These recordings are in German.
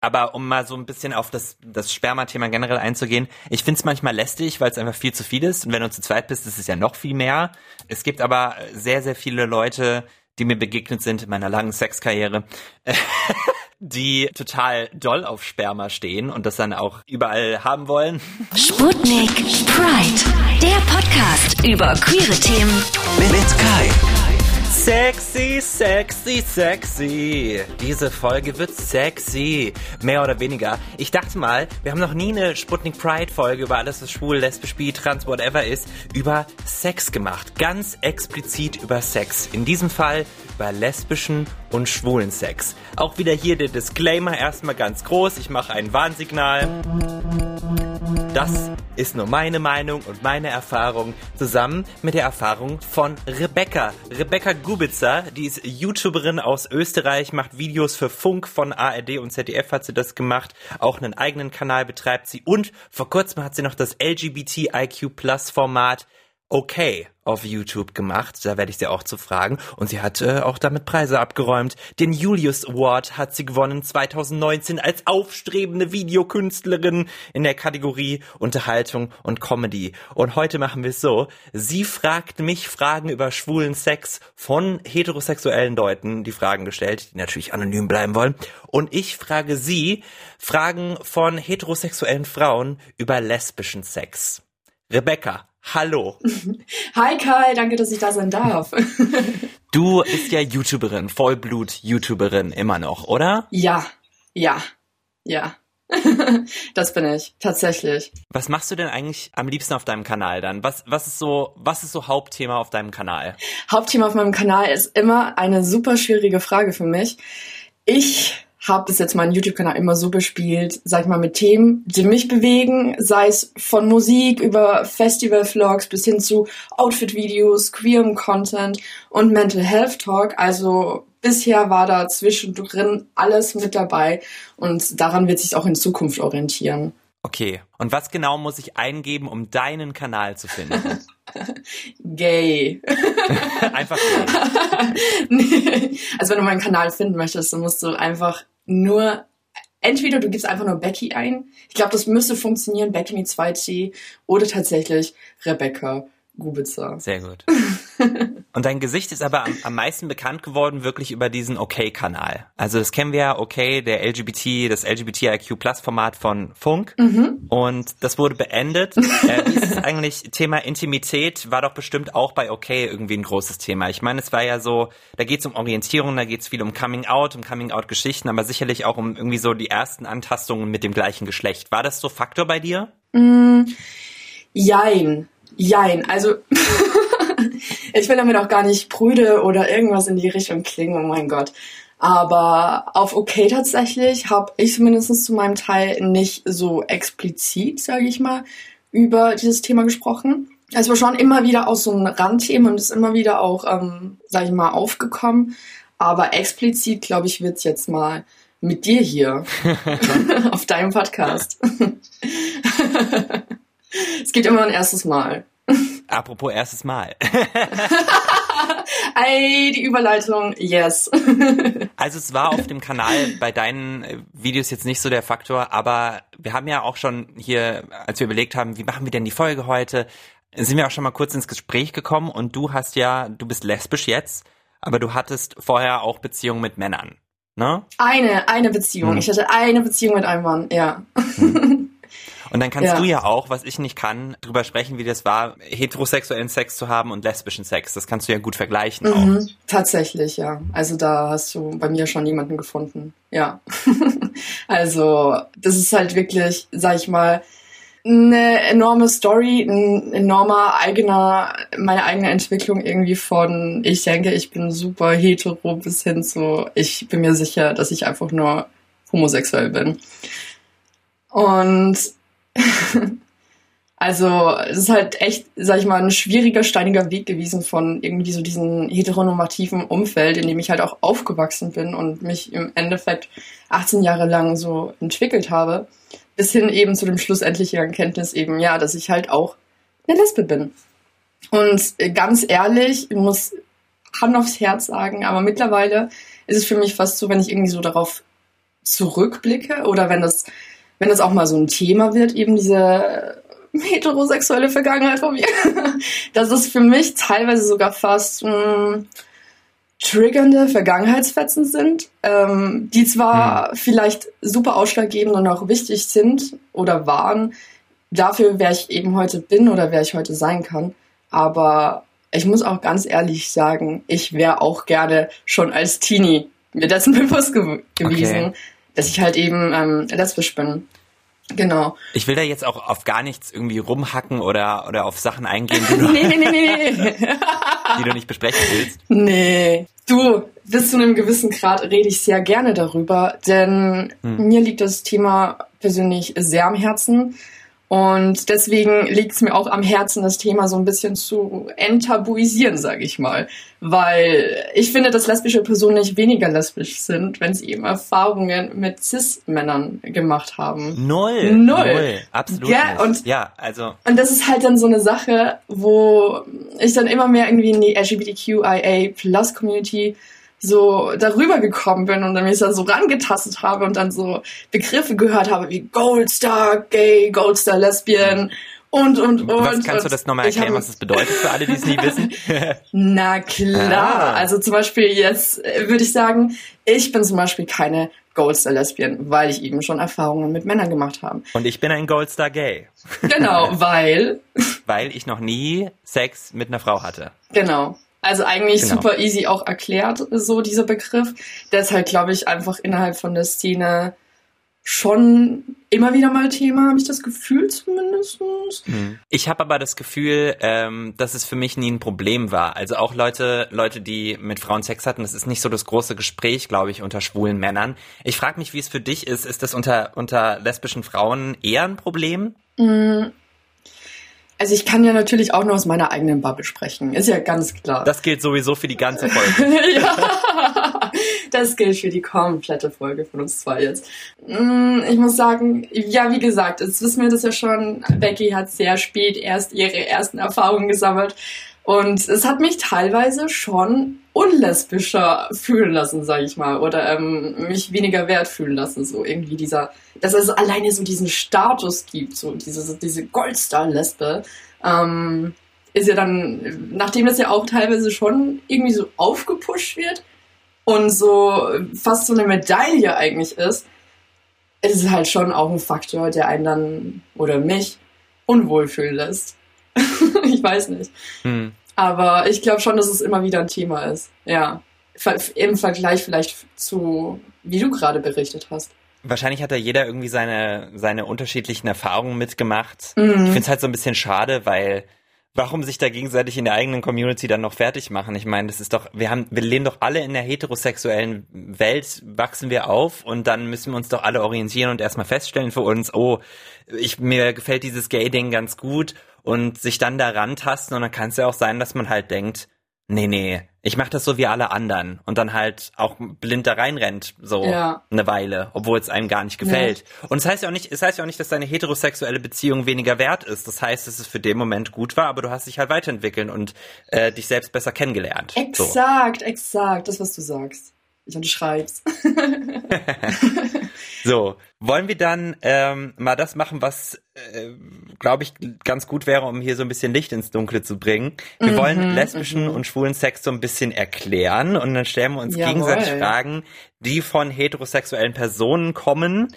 Aber um mal so ein bisschen auf das, das Sperma-Thema generell einzugehen, ich find's manchmal lästig, weil es einfach viel zu viel ist. Und wenn du zu zweit bist, ist es ja noch viel mehr. Es gibt aber sehr, sehr viele Leute, die mir begegnet sind in meiner langen Sexkarriere, die total doll auf Sperma stehen und das dann auch überall haben wollen. Sputnik Pride, der Podcast über queere Themen Mit Kai. Sexy, sexy, sexy. Diese Folge wird sexy. Mehr oder weniger. Ich dachte mal, wir haben noch nie eine Sputnik Pride Folge über alles, was schwul, lesbisch, bi, trans, whatever ist, über Sex gemacht. Ganz explizit über Sex. In diesem Fall über lesbischen und schwulen Sex. Auch wieder hier der Disclaimer erstmal ganz groß. Ich mache ein Warnsignal. Das ist nur meine Meinung und meine Erfahrung zusammen mit der Erfahrung von Rebecca. Rebecca Gubitzer, die ist YouTuberin aus Österreich, macht Videos für Funk von ARD und ZDF hat sie das gemacht. Auch einen eigenen Kanal betreibt sie und vor kurzem hat sie noch das LGBTIQ Plus Format okay auf YouTube gemacht. Da werde ich sie auch zu fragen. Und sie hat äh, auch damit Preise abgeräumt. Den Julius Award hat sie gewonnen 2019 als aufstrebende Videokünstlerin in der Kategorie Unterhaltung und Comedy. Und heute machen wir es so. Sie fragt mich Fragen über schwulen Sex von heterosexuellen Leuten, die Fragen gestellt, die natürlich anonym bleiben wollen. Und ich frage sie Fragen von heterosexuellen Frauen über lesbischen Sex. Rebecca, Hallo. Hi Kai, danke, dass ich da sein darf. Du bist ja YouTuberin, Vollblut-YouTuberin immer noch, oder? Ja, ja, ja. das bin ich, tatsächlich. Was machst du denn eigentlich am liebsten auf deinem Kanal dann? Was, was ist so, was ist so Hauptthema auf deinem Kanal? Hauptthema auf meinem Kanal ist immer eine super schwierige Frage für mich. Ich habe bis jetzt meinen YouTube-Kanal immer so bespielt, sag ich mal, mit Themen, die mich bewegen, sei es von Musik über Festival-Vlogs bis hin zu Outfit-Videos, queerem Content und Mental Health Talk. Also bisher war da zwischendrin alles mit dabei und daran wird sich auch in Zukunft orientieren. Okay, und was genau muss ich eingeben, um deinen Kanal zu finden? gay. einfach gay. nee. Also wenn du meinen Kanal finden möchtest, dann musst du einfach nur entweder du gibst einfach nur Becky ein. Ich glaube, das müsste funktionieren, Becky mit 2T oder tatsächlich Rebecca Gubitzer. Sehr gut. Und dein Gesicht ist aber am, am meisten bekannt geworden wirklich über diesen OK-Kanal. Also das kennen wir ja, OK, der LGBT, das LGBTIQ Plus Format von Funk. Mhm. Und das wurde beendet. äh, wie ist es eigentlich? Thema Intimität war doch bestimmt auch bei OK irgendwie ein großes Thema. Ich meine, es war ja so, da geht es um Orientierung, da geht es viel um Coming Out, um Coming Out Geschichten, aber sicherlich auch um irgendwie so die ersten Antastungen mit dem gleichen Geschlecht. War das so Faktor bei dir? Mm, jein. Jein, also ich will damit auch gar nicht prüde oder irgendwas in die Richtung klingen, oh mein Gott. Aber auf okay tatsächlich habe ich zumindest zu meinem Teil nicht so explizit, sage ich mal, über dieses Thema gesprochen. Es war schon immer wieder aus so einem Randthema und ist immer wieder auch, ähm, sage ich mal, aufgekommen. Aber explizit, glaube ich, wird's jetzt mal mit dir hier auf deinem Podcast. es geht immer ein erstes Mal. Apropos erstes Mal. Ey, die Überleitung, yes. also es war auf dem Kanal bei deinen äh, Videos jetzt nicht so der Faktor, aber wir haben ja auch schon hier, als wir überlegt haben, wie machen wir denn die Folge heute, sind wir auch schon mal kurz ins Gespräch gekommen und du hast ja, du bist lesbisch jetzt, aber du hattest vorher auch Beziehungen mit Männern, ne? Eine, eine Beziehung. Hm. Ich hatte eine Beziehung mit einem Mann, ja. Hm. Und dann kannst ja. du ja auch, was ich nicht kann, drüber sprechen, wie das war, heterosexuellen Sex zu haben und lesbischen Sex. Das kannst du ja gut vergleichen mhm, auch. Tatsächlich, ja. Also da hast du bei mir schon jemanden gefunden. Ja. also das ist halt wirklich, sag ich mal, eine enorme Story, ein enormer eigener, meine eigene Entwicklung irgendwie von, ich denke, ich bin super hetero bis hin zu, ich bin mir sicher, dass ich einfach nur homosexuell bin. Und also es ist halt echt, sag ich mal, ein schwieriger, steiniger Weg gewesen von irgendwie so diesem heteronormativen Umfeld, in dem ich halt auch aufgewachsen bin und mich im Endeffekt 18 Jahre lang so entwickelt habe, bis hin eben zu dem schlussendlichen Erkenntnis eben, ja, dass ich halt auch eine Lesbe bin. Und ganz ehrlich, ich muss Hand aufs Herz sagen, aber mittlerweile ist es für mich fast so, wenn ich irgendwie so darauf zurückblicke oder wenn das, wenn das auch mal so ein Thema wird, eben diese heterosexuelle Vergangenheit von mir, dass es für mich teilweise sogar fast mh, hm, triggernde Vergangenheitsfetzen sind, ähm, die zwar hm. vielleicht super ausschlaggebend und auch wichtig sind oder waren, dafür, wer ich eben heute bin oder wer ich heute sein kann, aber ich muss auch ganz ehrlich sagen, ich wäre auch gerne schon als Teenie mir dessen bewusst ge gewesen, okay. Dass ich halt eben ähm, lesbisch bin. Genau. Ich will da jetzt auch auf gar nichts irgendwie rumhacken oder, oder auf Sachen eingehen, die du, nee, nee, nee, nee. die du nicht besprechen willst. Nee. Du, bis zu einem gewissen Grad rede ich sehr gerne darüber, denn hm. mir liegt das Thema persönlich sehr am Herzen. Und deswegen liegt es mir auch am Herzen, das Thema so ein bisschen zu enttabuisieren, sage ich mal. Weil ich finde, dass lesbische Personen nicht weniger lesbisch sind, wenn sie eben Erfahrungen mit Cis-Männern gemacht haben. Null. Null. Null. Absolut. Ja, und, ja, also. Und das ist halt dann so eine Sache, wo ich dann immer mehr irgendwie in die LGBTQIA-Plus-Community so darüber gekommen bin und dann mich da so rangetastet habe und dann so Begriffe gehört habe wie Goldstar Gay, Goldstar Lesbian und und und. Was kannst du das nochmal erklären, was das bedeutet für alle, die es nie wissen? Na klar, ah. also zum Beispiel jetzt äh, würde ich sagen, ich bin zum Beispiel keine Goldstar Lesbian, weil ich eben schon Erfahrungen mit Männern gemacht habe. Und ich bin ein Goldstar Gay. Genau, weil. weil ich noch nie Sex mit einer Frau hatte. Genau. Also eigentlich genau. super easy auch erklärt, so dieser Begriff. Der ist halt, glaube ich, einfach innerhalb von der Szene schon immer wieder mal Thema, habe ich das Gefühl zumindest. Hm. Ich habe aber das Gefühl, ähm, dass es für mich nie ein Problem war. Also auch Leute, Leute, die mit Frauen Sex hatten, das ist nicht so das große Gespräch, glaube ich, unter schwulen Männern. Ich frage mich, wie es für dich ist. Ist das unter, unter lesbischen Frauen eher ein Problem? Also ich kann ja natürlich auch nur aus meiner eigenen Bubble sprechen, ist ja ganz klar. Das gilt sowieso für die ganze Folge. ja, das gilt für die komplette Folge von uns zwei jetzt. Mm, ich muss sagen, ja, wie gesagt, jetzt wissen wir das ja schon, Becky hat sehr spät erst ihre ersten Erfahrungen gesammelt und es hat mich teilweise schon unlesbischer fühlen lassen, sag ich mal, oder ähm, mich weniger wert fühlen lassen, so irgendwie dieser, dass es alleine so diesen Status gibt, so diese, diese Goldstar-Lesbe, ähm, ist ja dann, nachdem das ja auch teilweise schon irgendwie so aufgepusht wird und so fast so eine Medaille eigentlich ist, ist es halt schon auch ein Faktor, der einen dann, oder mich, unwohl fühlen lässt. ich weiß nicht. Hm. Aber ich glaube schon, dass es immer wieder ein Thema ist. Ja. Im Vergleich vielleicht zu, wie du gerade berichtet hast. Wahrscheinlich hat da jeder irgendwie seine, seine unterschiedlichen Erfahrungen mitgemacht. Mhm. Ich finde es halt so ein bisschen schade, weil warum sich da gegenseitig in der eigenen Community dann noch fertig machen? Ich meine, das ist doch, wir haben, wir leben doch alle in der heterosexuellen Welt, wachsen wir auf und dann müssen wir uns doch alle orientieren und erstmal feststellen für uns, oh, ich, mir gefällt dieses Gay-Ding ganz gut und sich dann da rantasten und dann kann es ja auch sein, dass man halt denkt, nee, nee, ich mach das so wie alle anderen und dann halt auch blind da reinrennt, so ja. eine Weile, obwohl es einem gar nicht gefällt. Ja. Und es heißt ja auch nicht, es heißt ja auch nicht, dass deine heterosexuelle Beziehung weniger wert ist. Das heißt, dass es für den Moment gut war, aber du hast dich halt weiterentwickeln und äh, dich selbst besser kennengelernt. Exakt, so. exakt, das was du sagst. Ich unterschreib's. so, wollen wir dann ähm, mal das machen, was, äh, glaube ich, ganz gut wäre, um hier so ein bisschen Licht ins Dunkle zu bringen. Wir mhm, wollen lesbischen mhm. und schwulen Sex so ein bisschen erklären und dann stellen wir uns Jawohl. gegenseitig Fragen, die von heterosexuellen Personen kommen.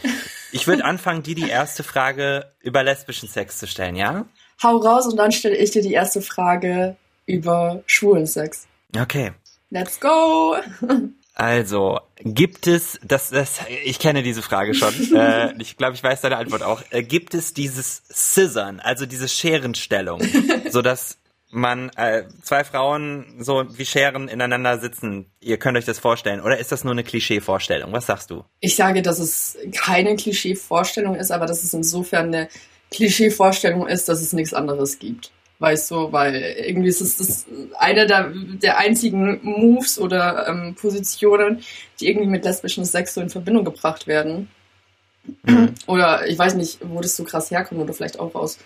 Ich würde anfangen, dir die erste Frage über lesbischen Sex zu stellen, ja? Hau raus und dann stelle ich dir die erste Frage über schwulen Sex. Okay. Let's go! Also, gibt es, das, das, ich kenne diese Frage schon, äh, ich glaube, ich weiß deine Antwort auch, äh, gibt es dieses Scissern, also diese Scherenstellung, so dass man äh, zwei Frauen so wie Scheren ineinander sitzen. Ihr könnt euch das vorstellen. Oder ist das nur eine Klischee-Vorstellung? Was sagst du? Ich sage, dass es keine Klischee-Vorstellung ist, aber dass es insofern eine Klischee-Vorstellung ist, dass es nichts anderes gibt weißt du, weil irgendwie ist es das einer der, der einzigen Moves oder ähm, Positionen, die irgendwie mit lesbischen Sex so in Verbindung gebracht werden. Mhm. Oder ich weiß nicht, wo das so krass herkommt oder vielleicht auch aus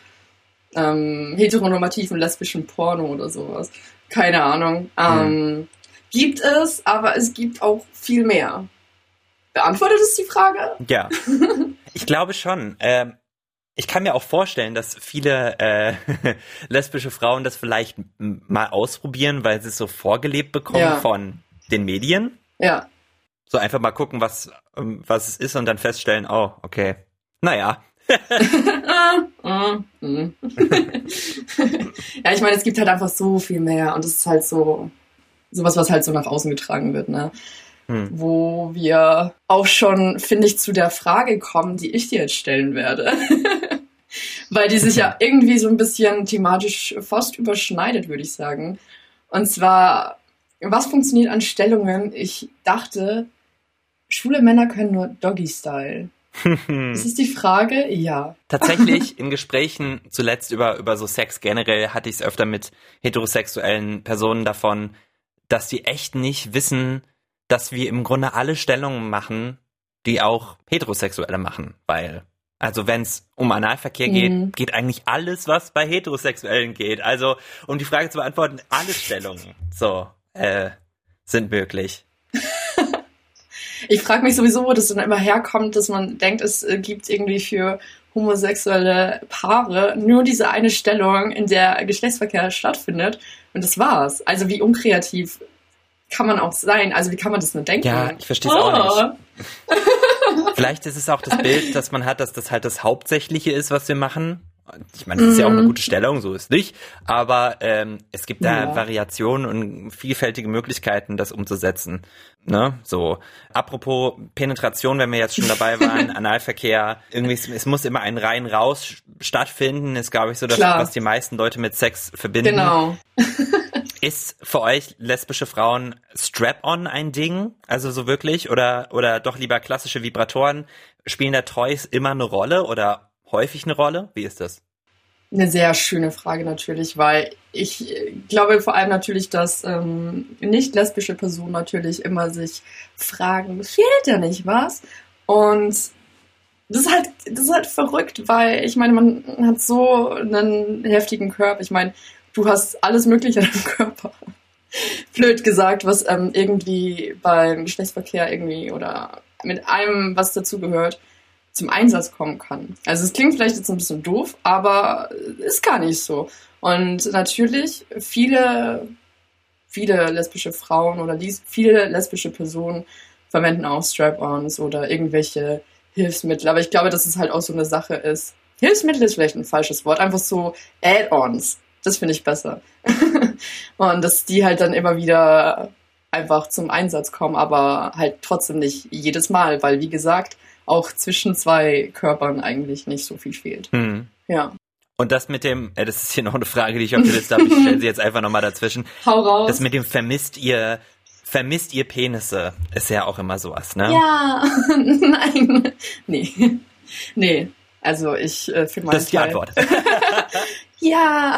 ähm, heteronormativen lesbischen Porno oder sowas. Keine Ahnung. Mhm. Ähm, gibt es, aber es gibt auch viel mehr. Beantwortet es die Frage? Ja. Ich glaube schon. Ähm, ich kann mir auch vorstellen, dass viele äh, lesbische Frauen das vielleicht mal ausprobieren, weil sie es so vorgelebt bekommen ja. von den Medien. Ja. So einfach mal gucken, was, ähm, was es ist und dann feststellen, oh, okay. Naja. ja, ich meine, es gibt halt einfach so viel mehr und es ist halt so sowas, was halt so nach außen getragen wird, ne? Hm. Wo wir auch schon, finde ich, zu der Frage kommen, die ich dir jetzt stellen werde. Weil die sich ja irgendwie so ein bisschen thematisch fast überschneidet, würde ich sagen. Und zwar, was funktioniert an Stellungen? Ich dachte, schwule Männer können nur Doggy-Style. Das ist die Frage, ja. Tatsächlich in Gesprächen zuletzt über, über so Sex generell hatte ich es öfter mit heterosexuellen Personen davon, dass die echt nicht wissen, dass wir im Grunde alle Stellungen machen, die auch Heterosexuelle machen, weil also wenn es um Analverkehr geht, mhm. geht eigentlich alles, was bei Heterosexuellen geht. Also um die Frage zu beantworten, alle Stellungen so äh, sind möglich. ich frage mich sowieso, wo das dann immer herkommt, dass man denkt, es äh, gibt irgendwie für homosexuelle Paare nur diese eine Stellung, in der Geschlechtsverkehr stattfindet. Und das war's. Also wie unkreativ kann man auch sein? Also wie kann man das nur denken? Ja, ich verstehe es oh. auch nicht. Vielleicht ist es auch das Bild, das man hat, dass das halt das Hauptsächliche ist, was wir machen. Ich meine, das ist ja auch eine mhm. gute Stellung, so ist nicht. Aber ähm, es gibt da ja. Variationen und vielfältige Möglichkeiten, das umzusetzen. Ne? So. Apropos Penetration, wenn wir jetzt schon dabei waren, Analverkehr, irgendwie, es muss immer ein rein raus stattfinden, ist, glaube ich, so das, was die meisten Leute mit Sex verbinden. Genau. ist für euch lesbische Frauen Strap-on ein Ding? Also so wirklich? Oder, oder doch lieber klassische Vibratoren? Spielen da Toys immer eine Rolle oder häufig eine Rolle? Wie ist das? Eine sehr schöne Frage natürlich, weil ich glaube vor allem natürlich, dass ähm, nicht lesbische Personen natürlich immer sich fragen, fehlt ja nicht was? Und das ist halt, das ist halt verrückt, weil ich meine, man hat so einen heftigen Körper. Ich meine, du hast alles Mögliche an deinem Körper. Blöd gesagt, was ähm, irgendwie beim Geschlechtsverkehr irgendwie oder mit allem, was dazugehört, zum Einsatz kommen kann. Also es klingt vielleicht jetzt ein bisschen doof, aber ist gar nicht so. Und natürlich viele, viele lesbische Frauen oder viele lesbische Personen verwenden auch Strap-ons oder irgendwelche Hilfsmittel. Aber ich glaube, dass es halt auch so eine Sache ist. Hilfsmittel ist vielleicht ein falsches Wort, einfach so Add-ons. Das finde ich besser. und dass die halt dann immer wieder einfach zum Einsatz kommen, aber halt trotzdem nicht jedes Mal, weil wie gesagt, auch zwischen zwei Körpern eigentlich nicht so viel fehlt. Mhm. Ja. Und das mit dem, äh, das ist hier noch eine Frage, die ich auf der Liste habe, ich stelle sie jetzt einfach nochmal dazwischen. Hau raus. Das mit dem vermisst ihr, vermisst ihr Penisse, ist ja auch immer sowas, ne? Ja, nein, nee, nee, also ich äh, für meinen Das ist die Teil, Antwort. ja,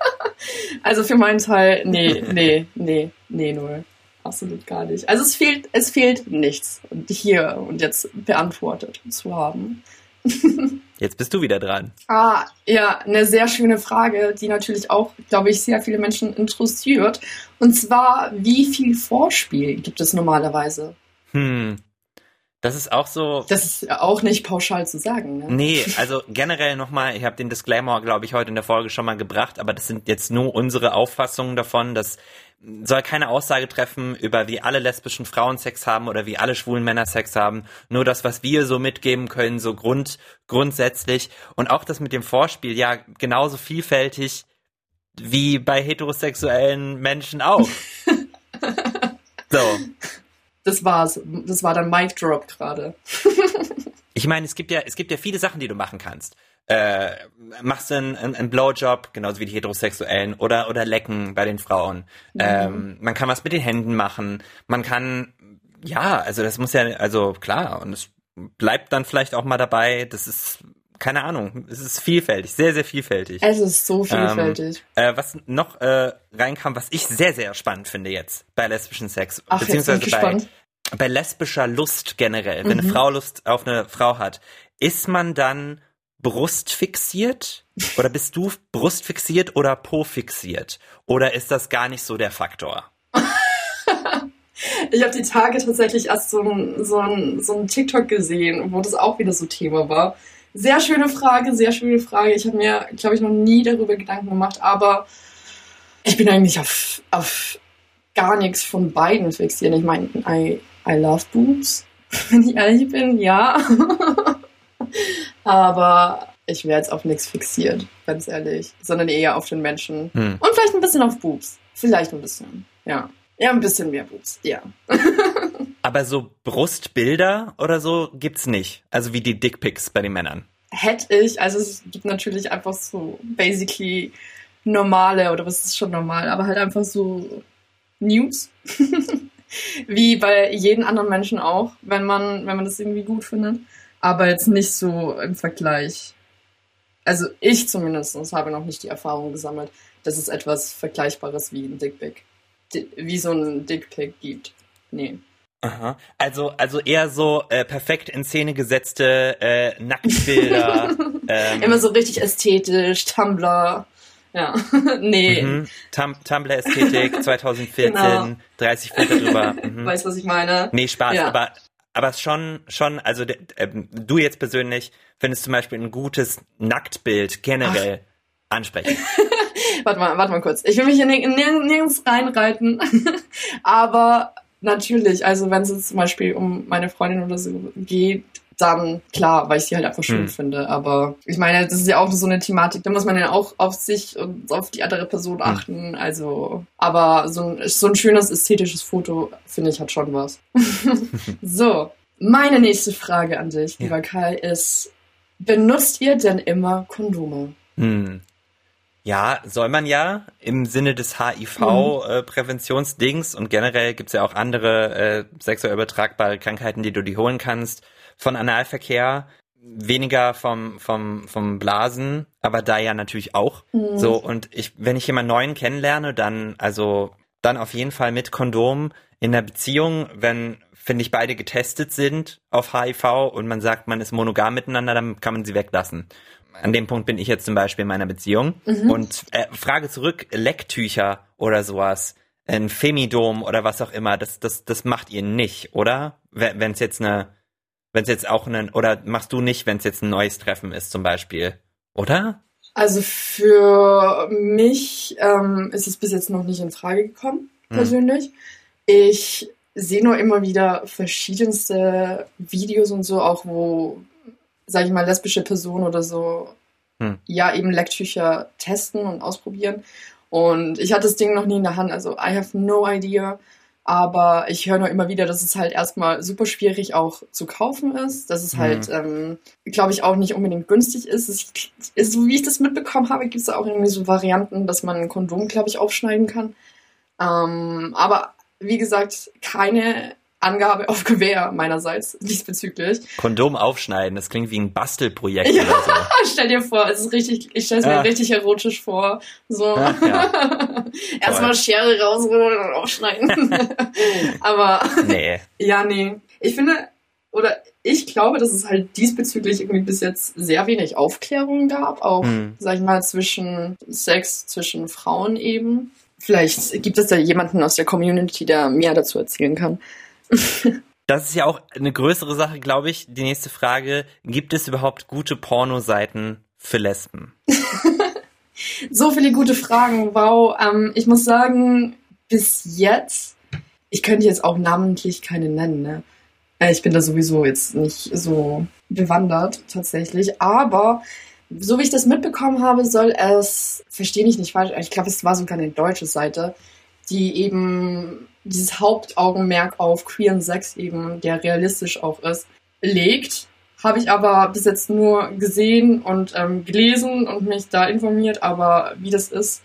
also für meinen Teil, nee, nee, nee, nee, null absolut gar nicht. Also es fehlt, es fehlt nichts hier und jetzt beantwortet zu haben. Jetzt bist du wieder dran. Ah, ja, eine sehr schöne Frage, die natürlich auch, glaube ich, sehr viele Menschen interessiert. Und zwar, wie viel Vorspiel gibt es normalerweise? Hm. Das ist auch so. Das ist auch nicht pauschal zu sagen. Ne? Nee, also generell nochmal, ich habe den Disclaimer, glaube ich, heute in der Folge schon mal gebracht, aber das sind jetzt nur unsere Auffassungen davon, dass soll keine Aussage treffen über wie alle lesbischen Frauen Sex haben oder wie alle schwulen Männer Sex haben. Nur das, was wir so mitgeben können, so grund, grundsätzlich. Und auch das mit dem Vorspiel, ja, genauso vielfältig wie bei heterosexuellen Menschen auch. so. Das war's. Das war dann Mic Drop gerade. ich meine, es gibt ja, es gibt ja viele Sachen, die du machen kannst äh, machst du einen, einen Blowjob, genauso wie die Heterosexuellen, oder, oder lecken bei den Frauen. Mhm. Ähm, man kann was mit den Händen machen. Man kann, ja, also das muss ja, also klar, und es bleibt dann vielleicht auch mal dabei. Das ist, keine Ahnung, es ist vielfältig, sehr, sehr vielfältig. Es ist so vielfältig. Ähm, äh, was noch äh, reinkam, was ich sehr, sehr spannend finde jetzt bei lesbischen Sex, Ach, beziehungsweise bei, bei lesbischer Lust generell, wenn mhm. eine Frau Lust auf eine Frau hat, ist man dann brustfixiert? Oder bist du brustfixiert oder po fixiert? Oder ist das gar nicht so der Faktor? Ich habe die Tage tatsächlich erst so ein, so, ein, so ein TikTok gesehen, wo das auch wieder so Thema war. Sehr schöne Frage, sehr schöne Frage. Ich habe mir, glaube ich, noch nie darüber Gedanken gemacht, aber ich bin eigentlich auf, auf gar nichts von beiden fixiert. Ich meine, I, I love boobs, wenn ich ehrlich bin, ja. aber ich wäre jetzt auf nichts fixiert, ganz ehrlich, sondern eher auf den Menschen. Hm. Und vielleicht ein bisschen auf Boobs. Vielleicht ein bisschen, ja. Ja, ein bisschen mehr Boobs, ja. Aber so Brustbilder oder so gibt's nicht. Also wie die Dickpics bei den Männern. Hätte ich, also es gibt natürlich einfach so basically normale, oder was ist schon normal, aber halt einfach so News. wie bei jedem anderen Menschen auch, wenn man, wenn man das irgendwie gut findet. Aber jetzt nicht so im Vergleich. Also ich zumindest habe noch nicht die Erfahrung gesammelt, dass es etwas Vergleichbares wie ein Dickpic wie so ein Dickpick gibt. Nee. Aha. Also, also eher so äh, perfekt in Szene gesetzte äh, Nacktbilder. ähm. Immer so richtig ästhetisch, Tumblr. Ja, nee. Mhm. Tum Tumblr-Ästhetik 2014, genau. 30 Filter drüber. Mhm. Weißt was ich meine? Nee, Spaß, ja. aber aber schon, schon, also äh, du jetzt persönlich findest zum Beispiel ein gutes Nacktbild generell Ach. ansprechend. warte mal, warte mal kurz. Ich will mich hier nirg nirgends reinreiten. Aber natürlich, also wenn es jetzt zum Beispiel um meine Freundin oder so geht, dann klar, weil ich sie halt einfach schön hm. finde. Aber ich meine, das ist ja auch so eine Thematik, da muss man ja auch auf sich und auf die andere Person hm. achten. Also, aber so ein, so ein schönes ästhetisches Foto, finde ich, hat schon was. so, meine nächste Frage an dich, ja. lieber Kai, ist, benutzt ihr denn immer Kondome? Hm. Ja, soll man ja im Sinne des HIV-Präventionsdings mhm. äh, und generell gibt's ja auch andere äh, sexuell übertragbare Krankheiten, die du die holen kannst von Analverkehr. Weniger vom, vom, vom Blasen, aber da ja natürlich auch. Mhm. So, und ich, wenn ich jemanden neuen kennenlerne, dann, also, dann auf jeden Fall mit Kondom in der Beziehung, wenn, finde ich, beide getestet sind auf HIV und man sagt, man ist monogam miteinander, dann kann man sie weglassen an dem Punkt bin ich jetzt zum Beispiel in meiner Beziehung. Mhm. Und äh, Frage zurück, Lecktücher oder sowas, ein Femidom oder was auch immer, das, das, das macht ihr nicht, oder? Wenn es jetzt eine, wenn es jetzt auch ein, oder machst du nicht, wenn es jetzt ein neues Treffen ist zum Beispiel, oder? Also für mich ähm, ist es bis jetzt noch nicht in Frage gekommen, hm. persönlich. Hm. Ich sehe nur immer wieder verschiedenste Videos und so, auch wo sage ich mal, lesbische Personen oder so, hm. ja, eben Lecktücher testen und ausprobieren. Und ich hatte das Ding noch nie in der Hand, also I have no idea. Aber ich höre nur immer wieder, dass es halt erstmal super schwierig auch zu kaufen ist, dass es hm. halt, ähm, glaube ich, auch nicht unbedingt günstig ist. Es, ist. So wie ich das mitbekommen habe, gibt es da auch irgendwie so Varianten, dass man ein Kondom, glaube ich, aufschneiden kann. Ähm, aber wie gesagt, keine Angabe auf Gewehr meinerseits diesbezüglich. Kondom aufschneiden, das klingt wie ein Bastelprojekt ja, oder so. stell dir vor, es ist richtig, ich stelle es mir ja. richtig erotisch vor. So. Ja, Erstmal Schere rausholen und aufschneiden. Aber nee. ja, nee. Ich finde, oder ich glaube, dass es halt diesbezüglich irgendwie bis jetzt sehr wenig Aufklärung gab, auch, hm. sag ich mal, zwischen Sex, zwischen Frauen eben. Vielleicht gibt es da jemanden aus der Community, der mehr dazu erzählen kann. Das ist ja auch eine größere Sache, glaube ich. Die nächste Frage, gibt es überhaupt gute Pornoseiten für Lesben? so viele gute Fragen, wow. Ähm, ich muss sagen, bis jetzt, ich könnte jetzt auch namentlich keine nennen, ne? Äh, ich bin da sowieso jetzt nicht so bewandert tatsächlich, aber so wie ich das mitbekommen habe, soll es, verstehe ich nicht falsch, ich glaube, es war sogar eine deutsche Seite, die eben dieses Hauptaugenmerk auf queeren Sex eben, der realistisch auch ist, legt. Habe ich aber bis jetzt nur gesehen und ähm, gelesen und mich da informiert, aber wie das ist,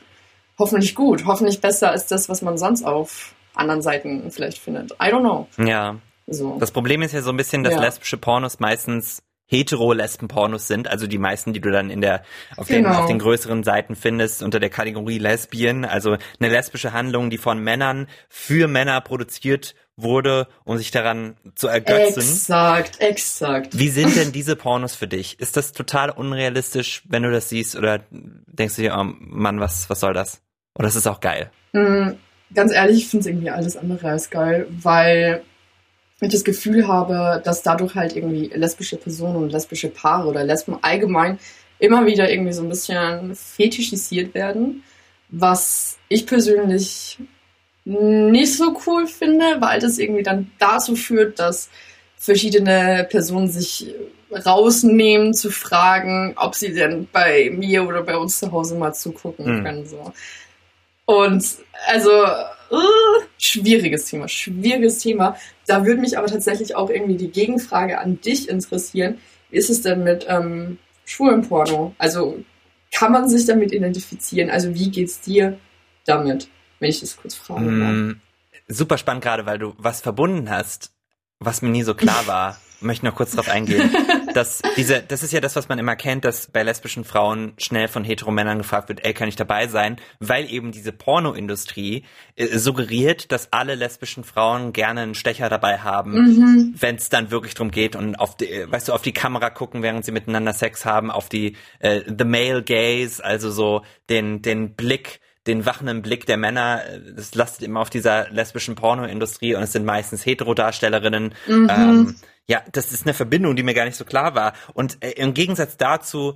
hoffentlich gut, hoffentlich besser als das, was man sonst auf anderen Seiten vielleicht findet. I don't know. Ja. So. Das Problem ist ja so ein bisschen, dass ja. lesbische Pornos meistens hetero-Lesben-Pornos sind, also die meisten, die du dann in der auf, genau. den, auf den größeren Seiten findest unter der Kategorie Lesbien, also eine lesbische Handlung, die von Männern für Männer produziert wurde, um sich daran zu ergötzen. Exakt, exakt. Wie sind denn diese Pornos für dich? Ist das total unrealistisch, wenn du das siehst, oder denkst du dir, oh Mann, was was soll das? Oder ist es auch geil? Mm, ganz ehrlich, ich finde es irgendwie alles andere als geil, weil ich das Gefühl habe, dass dadurch halt irgendwie lesbische Personen und lesbische Paare oder Lesben allgemein immer wieder irgendwie so ein bisschen fetischisiert werden, was ich persönlich nicht so cool finde, weil das irgendwie dann dazu führt, dass verschiedene Personen sich rausnehmen zu fragen, ob sie denn bei mir oder bei uns zu Hause mal zugucken mhm. können. So. Und also uh, schwieriges Thema, schwieriges Thema. Da würde mich aber tatsächlich auch irgendwie die Gegenfrage an dich interessieren. Wie ist es denn mit ähm, schwulen Porno? Also kann man sich damit identifizieren? Also wie geht's dir damit, wenn ich das kurz frage? Mm, super spannend gerade, weil du was verbunden hast, was mir nie so klar war möchte noch kurz darauf eingehen, dass diese, das ist ja das, was man immer kennt, dass bei lesbischen Frauen schnell von Heteromännern gefragt wird, ey, kann ich dabei sein? Weil eben diese Pornoindustrie äh, suggeriert, dass alle lesbischen Frauen gerne einen Stecher dabei haben, mhm. wenn es dann wirklich drum geht und auf die, weißt du, auf die Kamera gucken, während sie miteinander Sex haben, auf die äh, the male gaze, also so den den Blick den wachenden Blick der Männer, das lastet immer auf dieser lesbischen Pornoindustrie und es sind meistens Heterodarstellerinnen. Mhm. Ähm, ja, das ist eine Verbindung, die mir gar nicht so klar war. Und äh, im Gegensatz dazu,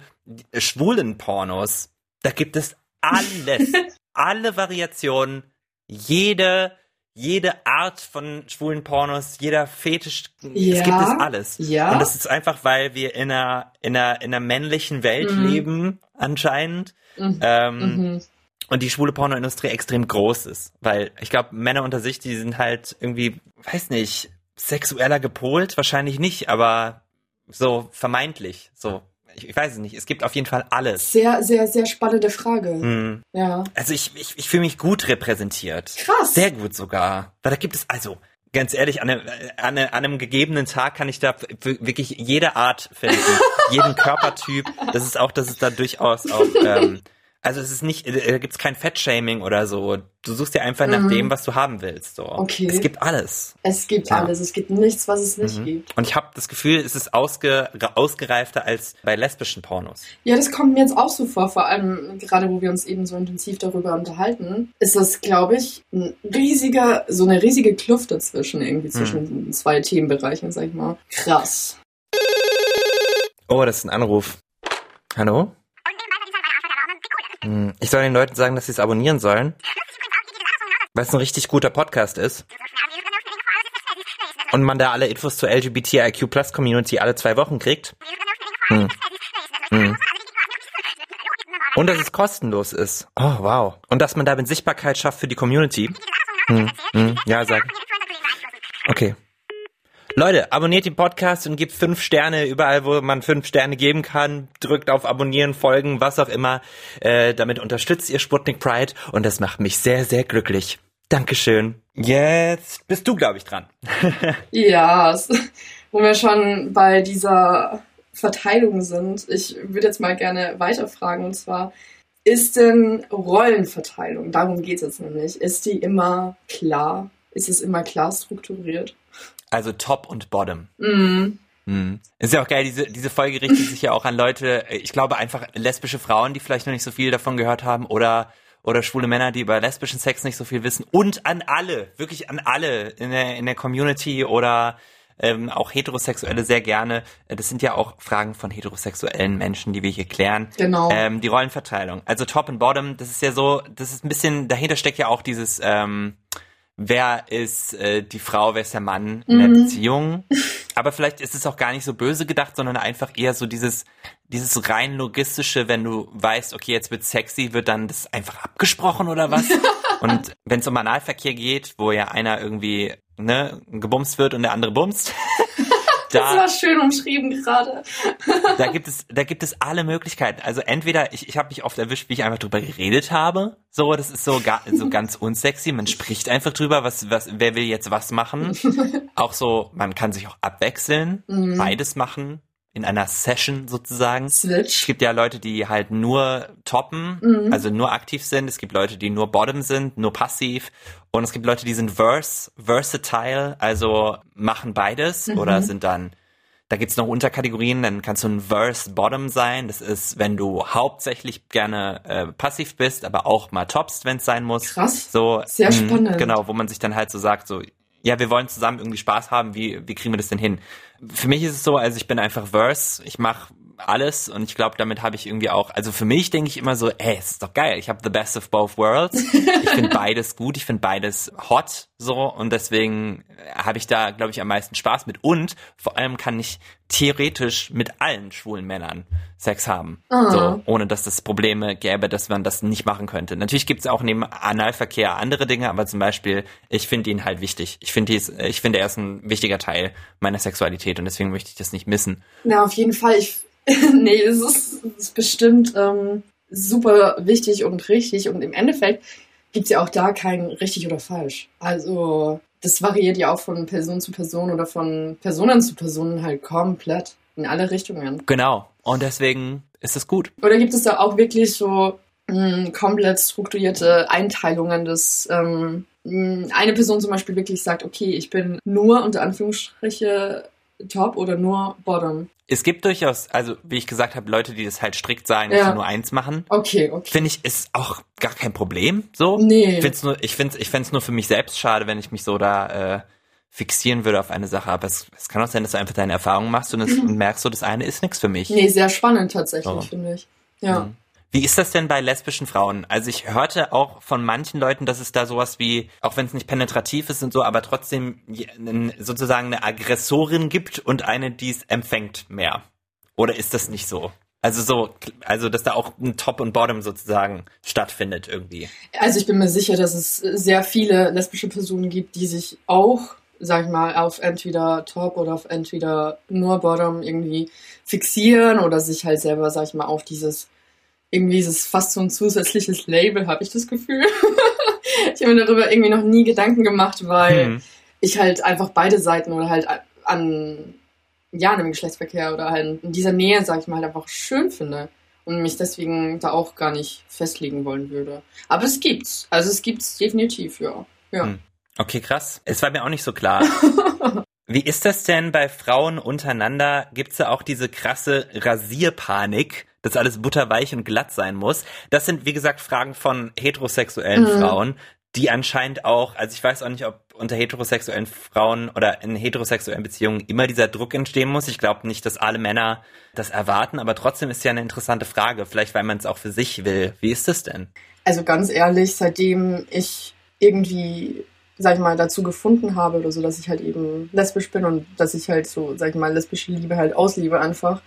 äh, schwulen Pornos, da gibt es alles, alle Variationen, jede, jede Art von schwulen Pornos, jeder Fetisch, ja, es gibt es alles. Ja. Und das ist einfach, weil wir in einer, in einer, in einer männlichen Welt mhm. leben, anscheinend. Mhm. Ähm, mhm. Und die schwule Pornoindustrie extrem groß ist. Weil ich glaube, Männer unter sich, die sind halt irgendwie, weiß nicht, sexueller gepolt? Wahrscheinlich nicht, aber so vermeintlich. So, ich, ich weiß es nicht. Es gibt auf jeden Fall alles. Sehr, sehr, sehr spannende Frage. Hm. Ja. Also ich, ich, ich fühle mich gut repräsentiert. Krass. Sehr gut sogar. Weil da gibt es, also, ganz ehrlich, an einem, an einem, gegebenen Tag kann ich da wirklich jede Art finden. jeden Körpertyp. Das ist auch, das ist da durchaus auch ähm, also es ist nicht, äh, da gibt's kein Fettshaming oder so. Du suchst dir einfach mhm. nach dem, was du haben willst. So. Okay. Es gibt alles. Es gibt ja. alles. Es gibt nichts, was es nicht mhm. gibt. Und ich habe das Gefühl, es ist ausge, ausgereifter als bei lesbischen Pornos. Ja, das kommt mir jetzt auch so vor. Vor allem gerade, wo wir uns eben so intensiv darüber unterhalten, ist das, glaube ich, ein riesiger, so eine riesige Kluft dazwischen irgendwie zwischen mhm. zwei Themenbereichen, sag ich mal. Krass. Oh, das ist ein Anruf. Hallo? Hm, ich soll den Leuten sagen, dass sie es abonnieren sollen. Weil es ein richtig guter Podcast ist. Und man da alle Infos zur LGBTIQ Plus Community alle zwei Wochen kriegt. Hm. Hm. Und dass es kostenlos ist. Oh, wow. Und dass man damit Sichtbarkeit schafft für die Community. Hm. Hm. Ja, sag. Okay. Leute, abonniert den Podcast und gebt fünf Sterne überall, wo man fünf Sterne geben kann. Drückt auf Abonnieren, Folgen, was auch immer. Äh, damit unterstützt ihr Sputnik Pride und das macht mich sehr, sehr glücklich. Dankeschön. Jetzt bist du, glaube ich, dran. ja, wo wir schon bei dieser Verteilung sind. Ich würde jetzt mal gerne weiterfragen und zwar, ist denn Rollenverteilung, darum geht es jetzt nämlich, ist die immer klar? Ist es immer klar strukturiert? Also Top und Bottom. Mhm. Mhm. Ist ja auch geil, diese, diese Folge richtet sich ja auch an Leute, ich glaube einfach lesbische Frauen, die vielleicht noch nicht so viel davon gehört haben oder oder schwule Männer, die über lesbischen Sex nicht so viel wissen und an alle, wirklich an alle in der, in der Community oder ähm, auch Heterosexuelle sehr gerne. Das sind ja auch Fragen von heterosexuellen Menschen, die wir hier klären. Genau. Ähm, die Rollenverteilung. Also Top und Bottom, das ist ja so, das ist ein bisschen, dahinter steckt ja auch dieses, ähm, wer ist äh, die Frau, wer ist der Mann in der mhm. Beziehung. Aber vielleicht ist es auch gar nicht so böse gedacht, sondern einfach eher so dieses, dieses rein logistische, wenn du weißt, okay, jetzt wird sexy, wird dann das einfach abgesprochen oder was? und wenn es um Analverkehr geht, wo ja einer irgendwie ne, gebumst wird und der andere bumst, da, das war schön umschrieben gerade. da gibt es, da gibt es alle Möglichkeiten. Also entweder ich, ich habe mich oft erwischt, wie ich einfach drüber geredet habe. So, das ist so, gar, so ganz unsexy. Man spricht einfach drüber, was, was, wer will jetzt was machen. Auch so, man kann sich auch abwechseln, mhm. beides machen in einer Session sozusagen. Switch. Es gibt ja Leute, die halt nur toppen, mhm. also nur aktiv sind. Es gibt Leute, die nur bottom sind, nur passiv. Und es gibt Leute, die sind verse, versatile, also machen beides mhm. oder sind dann Da gibt's noch Unterkategorien, dann kannst du ein Verse Bottom sein. Das ist, wenn du hauptsächlich gerne äh, passiv bist, aber auch mal topst, wenn es sein muss. Krass. So, Sehr mh, spannend. Genau, wo man sich dann halt so sagt, so, ja, wir wollen zusammen irgendwie Spaß haben, wie, wie kriegen wir das denn hin? Für mich ist es so, also ich bin einfach Verse, ich mache alles und ich glaube, damit habe ich irgendwie auch, also für mich denke ich immer so, ey, es ist doch geil, ich habe the best of both worlds. Ich finde beides gut, ich finde beides hot so und deswegen habe ich da, glaube ich, am meisten Spaß mit und vor allem kann ich theoretisch mit allen schwulen Männern Sex haben, so ohne dass es Probleme gäbe, dass man das nicht machen könnte. Natürlich gibt es auch neben Analverkehr andere Dinge, aber zum Beispiel, ich finde ihn halt wichtig. Ich finde, ich finde, er ist ein wichtiger Teil meiner Sexualität und deswegen möchte ich das nicht missen. Na, auf jeden Fall. Ich, nee, es ist, es ist bestimmt ähm, super wichtig und richtig. Und im Endeffekt gibt's ja auch da kein richtig oder falsch. Also das variiert ja auch von Person zu Person oder von Personen zu Personen halt komplett in alle Richtungen. Genau. Und deswegen ist es gut. Oder gibt es da auch wirklich so mh, komplett strukturierte Einteilungen, dass ähm, mh, eine Person zum Beispiel wirklich sagt, okay, ich bin nur unter Anführungsstriche Top oder nur Bottom. Es gibt durchaus, also wie ich gesagt habe, Leute, die das halt strikt sagen, Ja. dass sie nur eins machen. Okay, okay. Finde ich, ist auch gar kein Problem. So. Nee. Ich find's nur, ich find's, ich find's nur für mich selbst schade, wenn ich mich so da äh, fixieren würde auf eine Sache. Aber es, es kann auch sein, dass du einfach deine Erfahrungen machst und, es, und merkst, so das eine ist nichts für mich. Nee, sehr spannend tatsächlich, So. finde ich. Ja. Mhm. Wie ist das denn bei lesbischen Frauen? Also ich hörte auch von manchen Leuten, dass es da sowas wie, auch wenn es nicht penetrativ ist und so, aber trotzdem sozusagen eine Aggressorin gibt und eine, die es empfängt mehr. Oder ist das nicht so? Also so, also dass da auch ein Top und Bottom sozusagen stattfindet irgendwie. Also ich bin mir sicher, dass es sehr viele lesbische Personen gibt, die sich auch, sag ich mal, auf entweder Top oder auf entweder nur Bottom irgendwie fixieren oder sich halt selber, sag ich mal, auf dieses irgendwie ist es fast so ein zusätzliches Label, habe ich das Gefühl. ich habe mir darüber irgendwie noch nie Gedanken gemacht, weil Hm. ich halt einfach beide Seiten oder halt an ja, einem Geschlechtsverkehr oder halt in dieser Nähe, sag ich mal, halt einfach schön finde und mich deswegen da auch gar nicht festlegen wollen würde. Aber es gibt's. Also es gibt's definitiv, ja. Ja. Hm. Okay, krass. Es war mir auch nicht so klar. Wie ist das denn bei Frauen untereinander? Gibt's da auch diese krasse Rasierpanik, dass alles butterweich und glatt sein muss? Das sind, wie gesagt, Fragen von heterosexuellen Mhm. Frauen, die anscheinend auch, also ich weiß auch nicht, ob unter heterosexuellen Frauen oder in heterosexuellen Beziehungen immer dieser Druck entstehen muss. Ich glaube nicht, dass alle Männer das erwarten, aber trotzdem ist ja eine interessante Frage. Vielleicht, weil man es auch für sich will. Wie ist das denn? Also ganz ehrlich, seitdem ich irgendwie, sag ich mal, dazu gefunden habe oder so, dass ich halt eben lesbisch bin und dass ich halt so, sag ich mal, lesbische Liebe halt ausliebe einfach,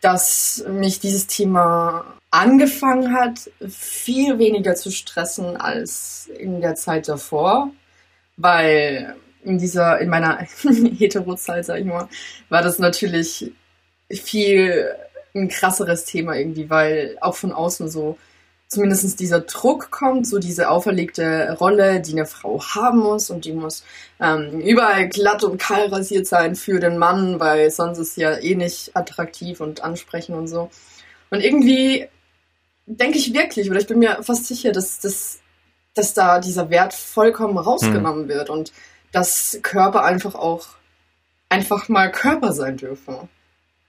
dass mich dieses Thema angefangen hat, viel weniger zu stressen als in der Zeit davor, weil in dieser, in meiner Hetero-Zeit, sag ich mal, war das natürlich viel ein krasseres Thema irgendwie, weil auch von außen so zumindest dieser Druck kommt, so diese auferlegte Rolle, die eine Frau haben muss und die muss ähm, überall glatt und kahl rasiert sein für den Mann, weil sonst ist sie ja eh nicht attraktiv und ansprechend und so. Und irgendwie denke ich wirklich, oder ich bin mir fast sicher, dass, dass, dass da dieser Wert vollkommen rausgenommen wird und dass Körper einfach auch einfach mal Körper sein dürfen.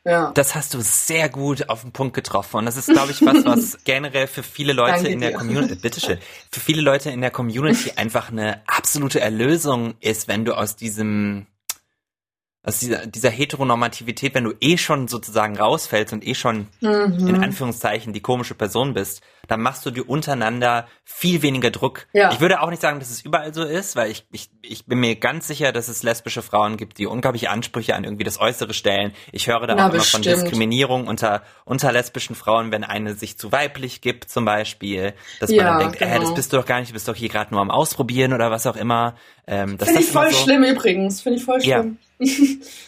Ja. Das hast du sehr gut auf den Punkt getroffen. Und das ist, glaube ich, was, was generell für viele Leute in der. Community, bitteschön, für viele Leute in der Community einfach eine absolute Erlösung ist, wenn du aus diesem, aus dieser, dieser Heteronormativität, wenn du eh schon sozusagen rausfällst und eh schon Mhm. in Anführungszeichen die komische Person bist, dann machst du dir untereinander viel weniger Druck. Ja. Ich würde auch nicht sagen, dass es überall so ist, weil ich, ich, ich bin mir ganz sicher, dass es lesbische Frauen gibt, die unglaubliche Ansprüche an irgendwie das Äußere stellen. Ich höre da Na, auch immer von bestimmt. Diskriminierung unter, unter lesbischen Frauen, wenn eine sich zu weiblich gibt zum Beispiel, dass Ja, man dann denkt, äh, genau. das bist du doch gar nicht, du bist doch hier gerade nur am Ausprobieren oder was auch immer. Ähm, Finde ich voll so, schlimm übrigens. Finde ich voll Ja. schlimm.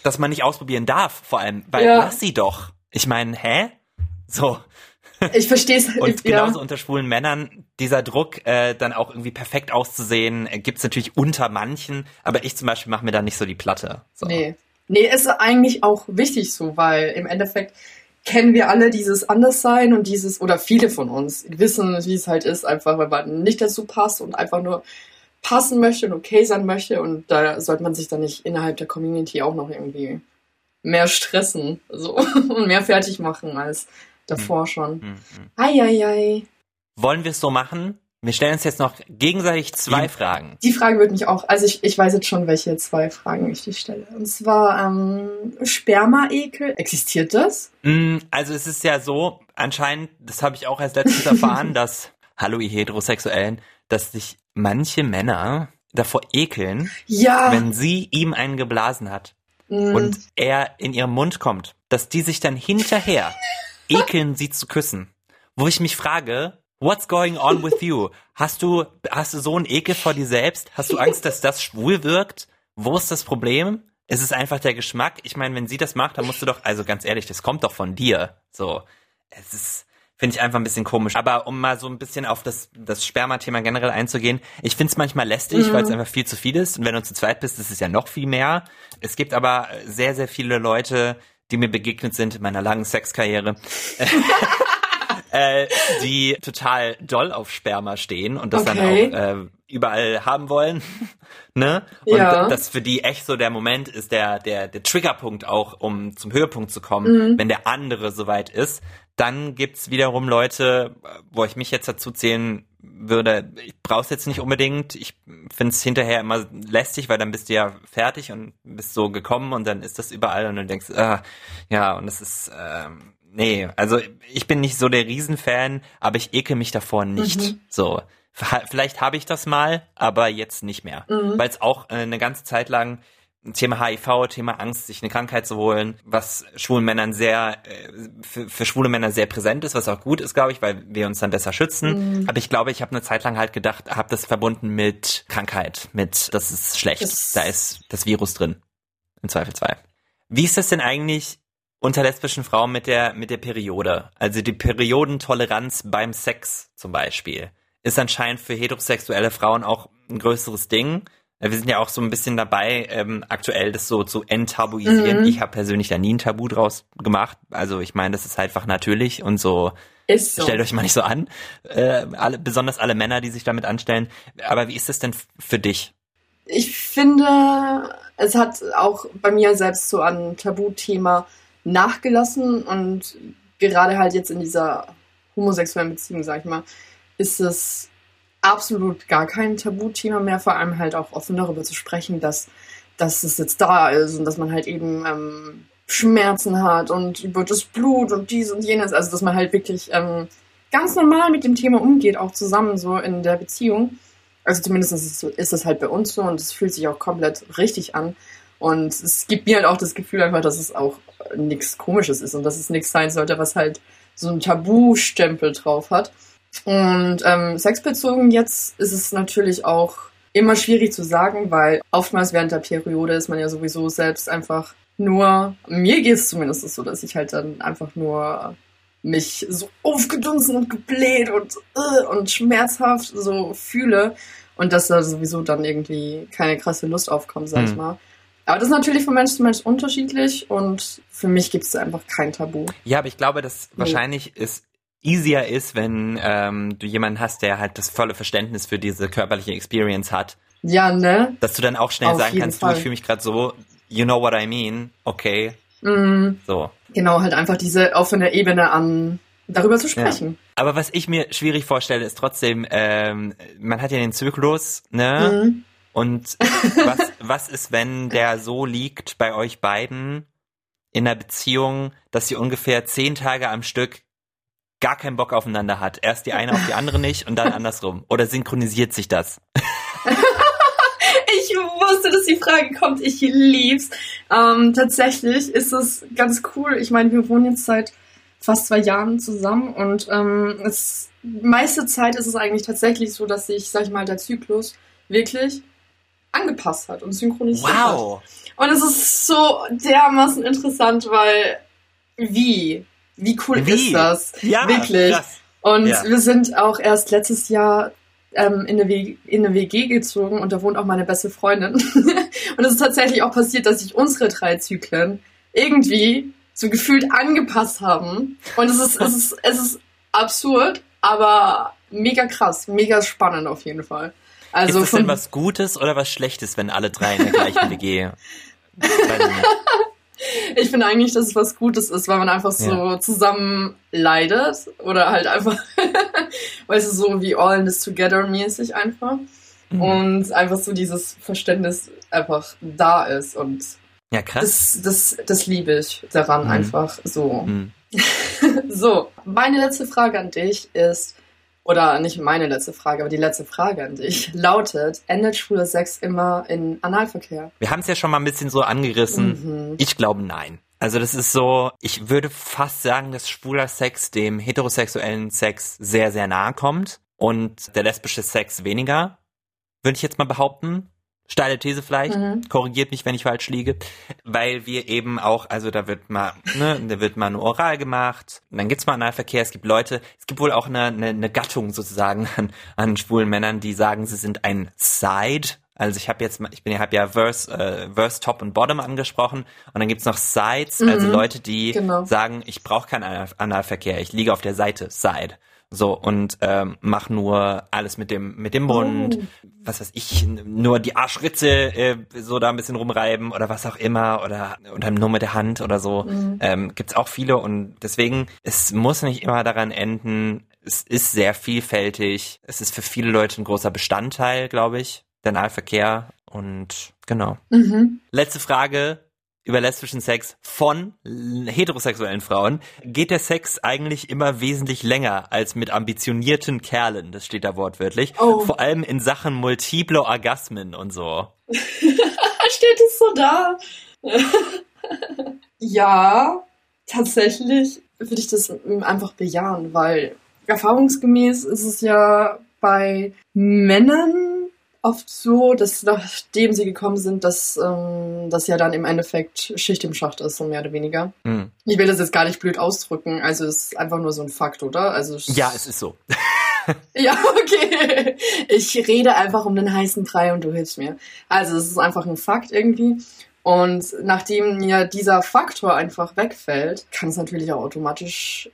Dass man nicht ausprobieren darf, vor allem, weil Ja. lass sie doch. Ich meine, hä? So. Ich verstehe es. Und ja. genauso unter schwulen Männern, dieser Druck, äh, dann auch irgendwie perfekt auszusehen, äh, gibt's natürlich unter manchen, aber ich zum Beispiel mache mir da nicht so die Platte. So. Nee. Nee, ist eigentlich auch wichtig so, weil im Endeffekt kennen wir alle dieses Anderssein und dieses, oder viele von uns wissen, wie es halt ist, einfach wenn man nicht dazu passt und einfach nur passen möchte und okay sein möchte und da sollte man sich dann nicht innerhalb der Community auch noch irgendwie mehr stressen so und mehr fertig machen als davor schon. Eieiei. Wollen wir es so machen? Wir stellen uns jetzt noch gegenseitig zwei Die- Fragen. Die Frage würde mich auch, also ich, ich weiß jetzt schon, welche zwei Fragen ich dir stelle. Und zwar ähm, Spermaekel. Existiert das? Mm, Also es ist ja so, anscheinend, das habe ich auch erst letztens erfahren, dass, hallo ihr Heterosexuellen, dass sich manche Männer davor ekeln, Ja. wenn sie ihm einen geblasen hat Mm, und er in ihren Mund kommt, dass die sich dann hinterher ekeln, sie zu küssen. Wo ich mich frage, what's going on with you? Hast du, hast du so einen Ekel vor dir selbst? Hast du Angst, dass das schwul wirkt? Wo ist das Problem? Ist es einfach der Geschmack? Ich meine, wenn sie das macht, dann musst du doch, also ganz ehrlich, das kommt doch von dir. So. Es ist, finde ich einfach ein bisschen komisch. Aber um mal so ein bisschen auf das, das Sperma-Thema generell einzugehen, ich finde es manchmal lästig, weil es einfach viel zu viel ist. Und wenn du zu zweit bist, ist es ja noch viel mehr. Es gibt aber sehr, sehr viele Leute, die mir begegnet sind in meiner langen Sexkarriere, äh, die total doll auf Sperma stehen und das Okay. dann auch äh, überall haben wollen. ne? Und Ja. das für die echt so der Moment ist, der, der, der Triggerpunkt auch, um zum Höhepunkt zu kommen, wenn der andere soweit ist. Dann gibt's wiederum Leute, wo ich mich jetzt dazu zählen würde, ich brauch's jetzt nicht unbedingt. Ich find's hinterher immer lästig, weil dann bist du ja fertig und bist so gekommen und dann ist das überall und du denkst, ah, ja, und das ist, ähm, nee, also ich bin nicht so der Riesenfan, aber ich ekel mich davor nicht. So. Ver- Vielleicht habe ich das mal, aber jetzt nicht mehr. Weil es auch äh, eine ganze Zeit lang Thema HIV, Thema Angst, sich eine Krankheit zu holen, was schwulen Männern sehr, äh, für, für schwule Männer sehr präsent ist, was auch gut ist, glaube ich, weil wir uns dann besser schützen. Aber ich glaube, ich habe eine Zeit lang halt gedacht, habe das verbunden mit Krankheit, mit, das ist schlecht, Das- da ist das Virus drin, im Zweifelsfall. Wie ist das denn eigentlich unter lesbischen Frauen mit der, mit der Periode? Also die Periodentoleranz beim Sex zum Beispiel ist anscheinend für heterosexuelle Frauen auch ein größeres Ding. Wir sind ja auch so ein bisschen dabei, ähm, aktuell das so zu enttabuisieren. Ich habe persönlich da nie ein Tabu draus gemacht. Also ich meine, das ist einfach natürlich und so, Ist so. stellt euch mal nicht so an. Äh, alle, besonders alle Männer, die sich damit anstellen. Aber wie ist das denn für dich? Ich finde, es hat auch bei mir selbst so an Tabuthema nachgelassen und gerade halt jetzt in dieser homosexuellen Beziehung, sag ich mal, ist es absolut gar kein Tabuthema mehr, vor allem halt auch offen darüber zu sprechen, dass, dass es jetzt da ist und dass man halt eben ähm, Schmerzen hat und über das Blut und dies und jenes, also dass man halt wirklich ähm, ganz normal mit dem Thema umgeht, auch zusammen so in der Beziehung. Also zumindest ist es, ist es halt bei uns so und es fühlt sich auch komplett richtig an. Und es gibt mir halt auch das Gefühl einfach, dass es auch nichts Komisches ist und dass es nichts sein sollte, was halt so einen Tabu-Stempel drauf hat. Und ähm, sexbezogen jetzt ist es natürlich auch immer schwierig zu sagen, weil oftmals während der Periode ist man ja sowieso selbst einfach nur, mir geht es zumindest so, dass ich halt dann einfach nur mich so aufgedunsen und gebläht und, äh, und schmerzhaft so fühle und dass da sowieso dann irgendwie keine krasse Lust aufkommt, sag ich Hm. mal. Aber das ist natürlich von Mensch zu Mensch unterschiedlich und für mich gibt es einfach kein Tabu. Ja, aber ich glaube, dass Nee. wahrscheinlich es easier ist, wenn ähm, du jemanden hast, der halt das volle Verständnis für diese körperliche Experience hat, Ja, ne? dass du dann auch schnell Auf sagen kannst, du, Fall. ich fühle mich gerade so, you know what I mean, okay, Mm, so. genau, halt einfach diese offene Ebene an, darüber zu sprechen. Aber was ich mir schwierig vorstelle, ist trotzdem, ähm, man hat ja den Zyklus, ne? Mhm. Und was, was ist, wenn der so liegt bei euch beiden in einer Beziehung, dass ihr ungefähr zehn Tage am Stück gar keinen Bock aufeinander hat? Erst die eine auf die andere nicht und dann andersrum. Oder synchronisiert sich das? Ich wusste, dass die Frage kommt. Ich lieb's. Ähm, tatsächlich ist es ganz cool. Ich meine, wir wohnen jetzt seit fast zwei Jahren zusammen und ähm, es, meiste Zeit ist es eigentlich tatsächlich so, dass sich, sag ich mal, der Zyklus wirklich angepasst hat und synchronisiert hat. Wow! Und es ist so dermaßen interessant, weil wie? Wie cool Wie? ist das? Ja, Wirklich. krass. Und Ja. wir sind auch erst letztes Jahr ähm, in, eine WG, in eine WG gezogen und da wohnt auch meine beste Freundin. und es ist tatsächlich auch passiert, dass sich unsere drei Zyklen irgendwie so gefühlt angepasst haben. Und es ist, es ist, es ist absurd, aber mega krass, mega spannend auf jeden Fall. Also ist das von, denn was Gutes oder was Schlechtes, wenn alle drei in der gleichen WG? Ich finde eigentlich, dass es was Gutes ist, weil man einfach so Ja. zusammen leidet oder halt einfach, weißt du, so wie All in this Together mäßig einfach. Mhm. Und einfach so dieses Verständnis einfach da ist und Ja, krass. das, das, das liebe ich daran Mhm. einfach so. Mhm. So, meine letzte Frage an dich ist, oder nicht meine letzte Frage, aber die letzte Frage an dich lautet, endet schwuler Sex immer in Analverkehr? Wir haben es ja schon mal ein bisschen so angerissen. Mhm. Ich glaube nein. Also das ist so, ich würde fast sagen, dass schwuler Sex dem heterosexuellen Sex sehr, sehr nahe kommt und der lesbische Sex weniger, würde ich jetzt mal behaupten. Steile These vielleicht, Mhm. korrigiert mich, wenn ich falsch liege, weil wir eben auch, also da wird mal, ne, da wird mal nur oral gemacht, und dann gibt's mal Analverkehr, es gibt Leute, es gibt wohl auch eine, eine, eine Gattung sozusagen an, an schwulen Männern, die sagen, sie sind ein Side, also ich habe jetzt, mal- ich bin ja, habe ja Verse, äh, Verse Top und Bottom angesprochen und dann gibt's noch Sides, also Mhm. Leute, die Genau. sagen, ich brauche keinen Anal Analverkehr, ich liege auf der Seite, Side. So, und ähm, mach nur alles mit dem, mit dem Mund, Oh. was weiß ich, nur die Arschritze äh, so da ein bisschen rumreiben oder was auch immer oder, oder nur mit der Hand oder so. Mhm. Ähm, gibt's auch viele und deswegen, es muss nicht immer daran enden, es ist sehr vielfältig, es ist für viele Leute ein großer Bestandteil, glaube ich, der Nahverkehr und genau. Mhm. Letzte Frage über lesbischen Sex von heterosexuellen Frauen. Geht der Sex eigentlich immer wesentlich länger als mit ambitionierten Kerlen? Das steht da wortwörtlich. Oh. Vor allem in Sachen multiple Orgasmen und so. Steht es so da? ja, tatsächlich würde ich das einfach bejahen, weil erfahrungsgemäß ist es ja bei Männern oft so, dass nachdem sie gekommen sind, dass ähm, das ja dann im Endeffekt Schicht im Schacht ist, so mehr oder weniger. Hm. Ich will das jetzt gar nicht blöd ausdrücken, also es ist einfach nur so ein Fakt, oder? Also Ja, es ist so. ja, okay. Ich rede einfach um den heißen Brei und du hilfst mir. Also es ist einfach ein Fakt irgendwie. Und nachdem ja dieser Faktor einfach wegfällt, kann es natürlich auch automatisch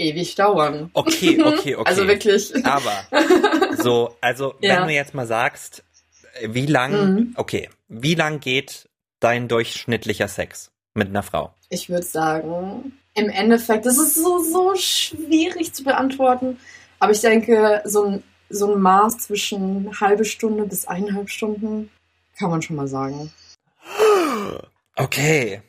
ewig dauern. Okay, okay, okay. Also wirklich. Aber so, also Ja. wenn du jetzt mal sagst, wie lang, Mhm. okay, wie lang geht dein durchschnittlicher Sex mit einer Frau? Ich würde sagen, im Endeffekt, das ist so, so schwierig zu beantworten. Aber ich denke, so ein, so ein Maß zwischen halbe Stunde bis eineinhalb Stunden kann man schon mal sagen. Okay.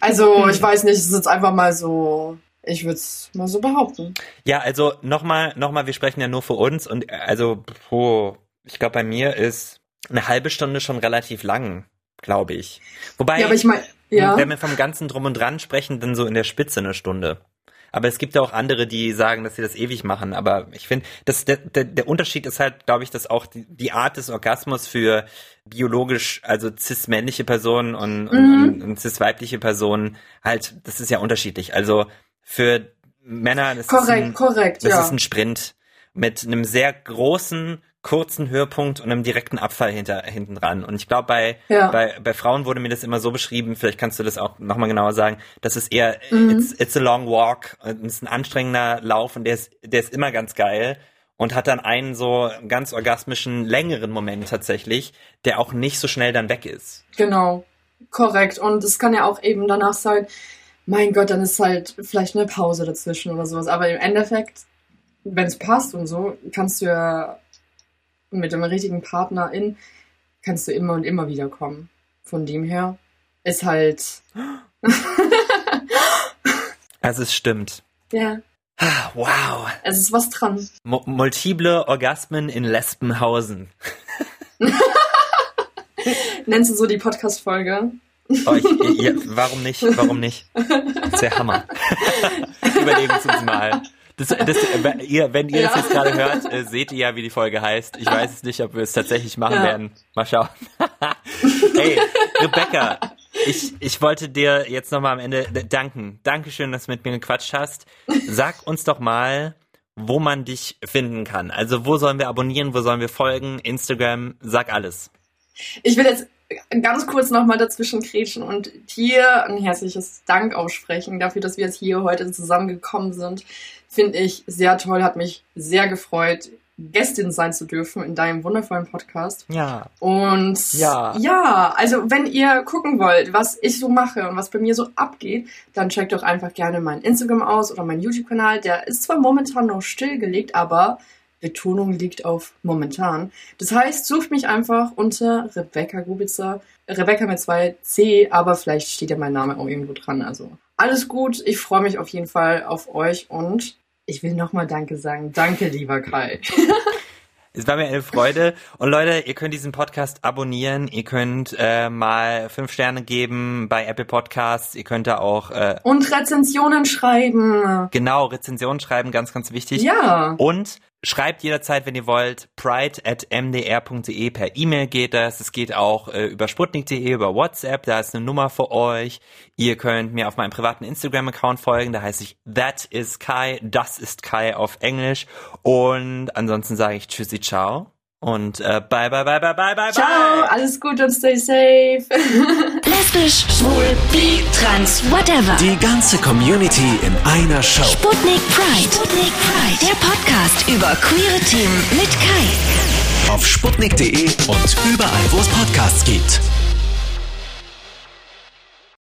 Also, ich weiß nicht, es ist jetzt einfach mal so, ich würde es mal so behaupten. Ja, also nochmal, nochmal, wir sprechen ja nur für uns und äh, also, puh, ich glaube, bei mir ist eine halbe Stunde schon relativ lang, glaube ich. Wobei, Ja, ich meine, ja. wenn wir vom ganzen Drum und Dran sprechen, dann so in der Spitze eine Stunde. Aber es gibt ja auch andere, die sagen, dass sie das ewig machen. Aber ich finde, das der, der, der Unterschied ist halt, glaube ich, dass auch die, die Art des Orgasmus für biologisch, also cis-männliche Personen und, Mhm. und, und cis-weibliche Personen halt, das ist ja unterschiedlich. Also für Männer, das ist Korrekt, ein, korrekt, das ja. ist ein Sprint mit einem sehr großen, kurzen Höhepunkt und einem direkten Abfall hinter, hinten dran. Und ich glaube, bei, Ja. bei, bei Frauen wurde mir das immer so beschrieben, vielleicht kannst du das auch nochmal genauer sagen, dass es eher, Mhm. it's, it's a long walk, es ist ein anstrengender Lauf und der ist, der ist immer ganz geil und hat dann einen so ganz orgasmischen, längeren Moment tatsächlich, der auch nicht so schnell dann weg ist. Genau, korrekt. Und es kann ja auch eben danach sein, mein Gott, dann ist halt vielleicht eine Pause dazwischen oder sowas. Aber im Endeffekt, wenn es passt und so, kannst du ja mit dem richtigen Partner in, kannst du immer und immer wieder kommen. Von dem her ist halt, Also es stimmt. ja, Wow. es ist was dran. Mu multiple Orgasmen in Lesbenhausen. Nennst du so die Podcast-Folge? Oh, ich, ja, warum nicht? Warum nicht? Das ist der Hammer. Überlegen Sie uns mal. Das, das, wenn ihr, wenn ihr das Ja. jetzt gerade hört, äh, seht ihr ja, wie die Folge heißt. Ich weiß es nicht, ob wir es tatsächlich machen Ja. werden. Mal schauen. hey, Rebecca, ich, ich wollte dir jetzt nochmal am Ende danken. Dankeschön, dass du mit mir gequatscht hast. Sag uns doch mal, wo man dich finden kann. Also wo sollen wir abonnieren, wo sollen wir folgen? Instagram, sag alles. Ich will jetzt ganz kurz nochmal dazwischen kretschen und hier ein herzliches Dank aussprechen dafür, dass wir jetzt hier heute zusammengekommen sind. Finde ich sehr toll, hat mich sehr gefreut. Gästin sein zu dürfen in deinem wundervollen Podcast. Ja. Und Ja. ja, also wenn ihr gucken wollt, was ich so mache und was bei mir so abgeht, dann checkt doch einfach gerne mein Instagram aus oder meinen YouTube-Kanal. Der ist zwar momentan noch stillgelegt, aber Betonung liegt auf momentan. Das heißt, sucht mich einfach unter Rebecca Gubitzer. Rebecca mit zwei C, aber vielleicht steht ja mein Name auch irgendwo dran. Also alles gut. Ich freue mich auf jeden Fall auf euch und ich will nochmal Danke sagen. Danke, lieber Kai. Es war mir eine Freude. Und Leute, ihr könnt diesen Podcast abonnieren. Ihr könnt äh, mal fünf Sterne geben bei Apple Podcasts. Ihr könnt da auch äh, Und Rezensionen schreiben. genau Rezensionen schreiben, ganz, ganz wichtig. Ja. Und schreibt jederzeit, wenn ihr wollt, pride at mdr.de per E-Mail geht das. Es geht auch äh, über sputnik.de, über WhatsApp. Da ist eine Nummer für euch. Ihr könnt mir auf meinem privaten Instagram-Account folgen. Da heiße ich That is Kai. Das ist Kai auf Englisch. Und ansonsten sage ich Tschüssi, ciao. Und äh, bye, bye, bye, bye, bye, bye, Ciao, bye. alles gut und stay safe. Lesbisch, schwul, bi, trans, whatever. Die ganze Community in einer Show. Sputnik Pride. Sputnik Pride. Der Podcast über queere Themen mit Kai. Auf sputnik.de und überall, wo es Podcasts gibt.